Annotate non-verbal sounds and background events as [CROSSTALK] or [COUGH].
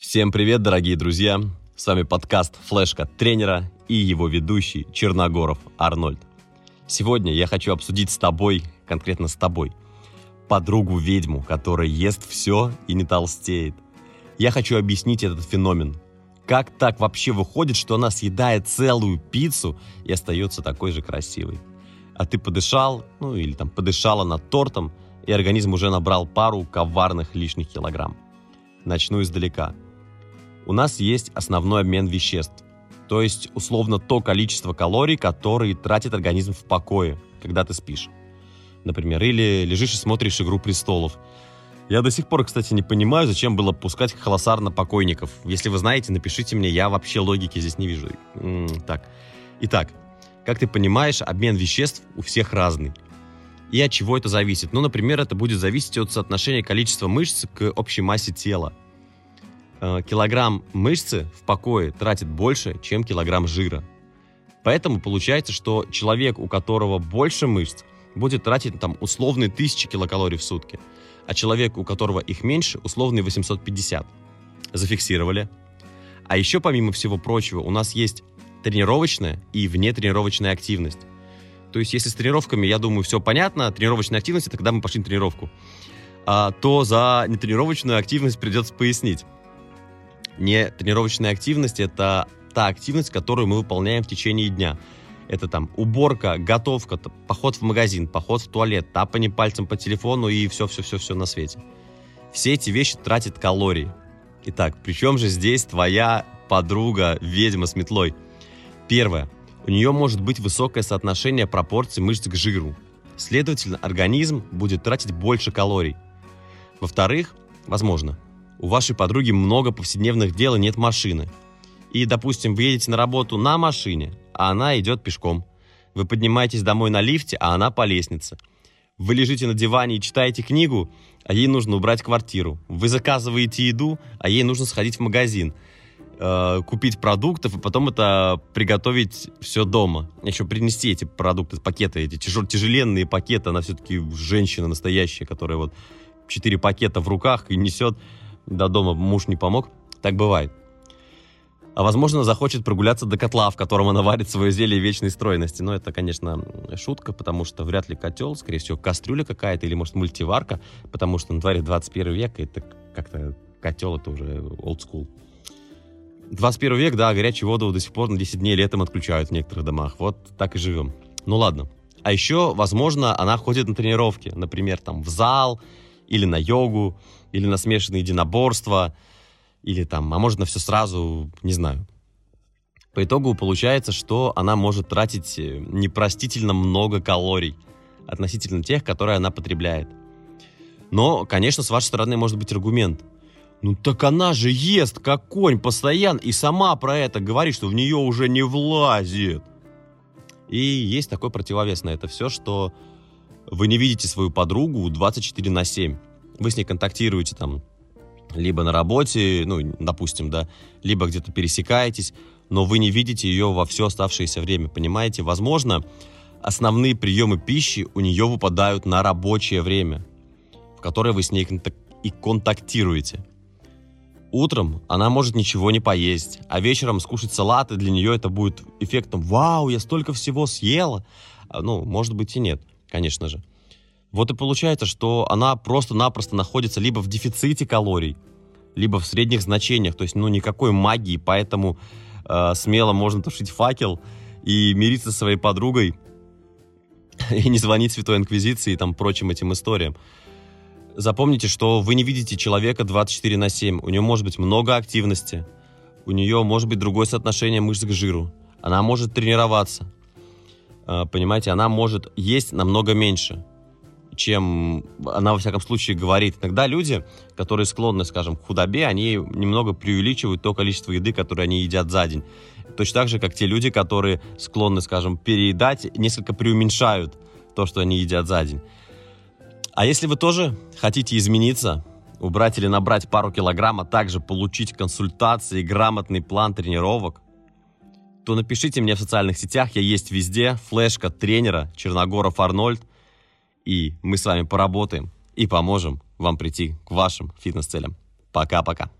Всем привет, дорогие друзья! С вами подкаст «Флешка тренера» и его ведущий Черногоров Арнольд. Сегодня я хочу обсудить с тобой, конкретно с тобой, подругу-ведьму, которая ест все и не толстеет. Я хочу объяснить этот феномен. Как так вообще выходит, что она съедает целую пиццу и остается такой же красивой? А ты подышал, ну или там подышала над тортом, и организм уже набрал пару коварных лишних килограмм. Начну издалека – у нас есть основной обмен веществ, то есть условно то количество калорий, которые тратит организм в покое, когда ты спишь. Например, или лежишь и смотришь «Игру престолов». Я до сих пор, кстати, не понимаю, зачем было пускать холосар на покойников. Если вы знаете, напишите мне, я вообще логики здесь не вижу. Так, итак, как ты понимаешь, обмен веществ у всех разный. И от чего это зависит? Ну, например, это будет зависеть от соотношения количества мышц к общей массе тела. Э, килограмм мышцы в покое тратит больше, чем килограмм жира. Поэтому получается, что человек, у которого больше мышц, будет тратить там условные 1000 килокалорий в сутки, а человек, у которого их меньше, условные 850. Зафиксировали. А еще, помимо всего прочего, у нас есть тренировочная и внетренировочная активность. То есть, если с тренировками, я думаю, все понятно, тренировочная активность, это когда мы пошли на тренировку, а, то за нетренировочную активность придется пояснить. Не тренировочная активность – это та активность, которую мы выполняем в течение дня. Это там уборка, готовка, поход в магазин, поход в туалет, тапание пальцем по телефону и все-все-все-все на свете. Все эти вещи тратят калории. Итак, причем же здесь твоя подруга, ведьма с метлой? Первое. У нее может быть высокое соотношение пропорций мышц к жиру. Следовательно, организм будет тратить больше калорий. Во-вторых, возможно, у вашей подруги много повседневных дел и нет машины. И, допустим, вы едете на работу на машине, а она идет пешком. Вы поднимаетесь домой на лифте, а она по лестнице. Вы лежите на диване и читаете книгу, а ей нужно убрать квартиру. Вы заказываете еду, а ей нужно сходить в магазин, э, купить продуктов и потом это приготовить все дома. Еще принести эти продукты, пакеты, эти тяжел, тяжеленные пакеты. Она все-таки женщина настоящая, которая вот четыре пакета в руках и несет до дома муж не помог, так бывает. А возможно, захочет прогуляться до котла, в котором она варит свое зелье вечной стройности. Но это, конечно, шутка, потому что вряд ли котел, скорее всего, кастрюля какая-то или, может, мультиварка, потому что на дворе 21 век, и это как-то котел, это уже old school. 21 век, да, горячую воду до сих пор на 10 дней летом отключают в некоторых домах. Вот так и живем. Ну ладно. А еще, возможно, она ходит на тренировки, например, там в зал или на йогу, или на смешанные единоборства, или там, а может на все сразу, не знаю. По итогу получается, что она может тратить э, непростительно много калорий относительно тех, которые она потребляет. Но, конечно, с вашей стороны может быть аргумент. Ну так она же ест как конь постоянно и сама про это говорит, что в нее уже не влазит. И есть такой противовес на это все, что вы не видите свою подругу 24 на 7 вы с ней контактируете там либо на работе, ну, допустим, да, либо где-то пересекаетесь, но вы не видите ее во все оставшееся время, понимаете? Возможно, основные приемы пищи у нее выпадают на рабочее время, в которое вы с ней и контактируете. Утром она может ничего не поесть, а вечером скушать салат, и для нее это будет эффектом «Вау, я столько всего съела!» а, Ну, может быть и нет, конечно же. Вот и получается, что она просто-напросто находится либо в дефиците калорий, либо в средних значениях, то есть, ну, никакой магии, поэтому э, смело можно тушить факел и мириться со своей подругой [LAUGHS] и не звонить Святой Инквизиции и там прочим этим историям. Запомните, что вы не видите человека 24 на 7. У нее может быть много активности, у нее может быть другое соотношение мышц к жиру, она может тренироваться, понимаете, она может есть намного меньше чем она, во всяком случае, говорит. Иногда люди, которые склонны, скажем, к худобе, они немного преувеличивают то количество еды, которое они едят за день. Точно так же, как те люди, которые склонны, скажем, переедать, несколько преуменьшают то, что они едят за день. А если вы тоже хотите измениться, убрать или набрать пару килограмм, а также получить консультации, грамотный план тренировок, то напишите мне в социальных сетях, я есть везде, флешка тренера Черногоров Арнольд, и мы с вами поработаем и поможем вам прийти к вашим фитнес-целям. Пока-пока.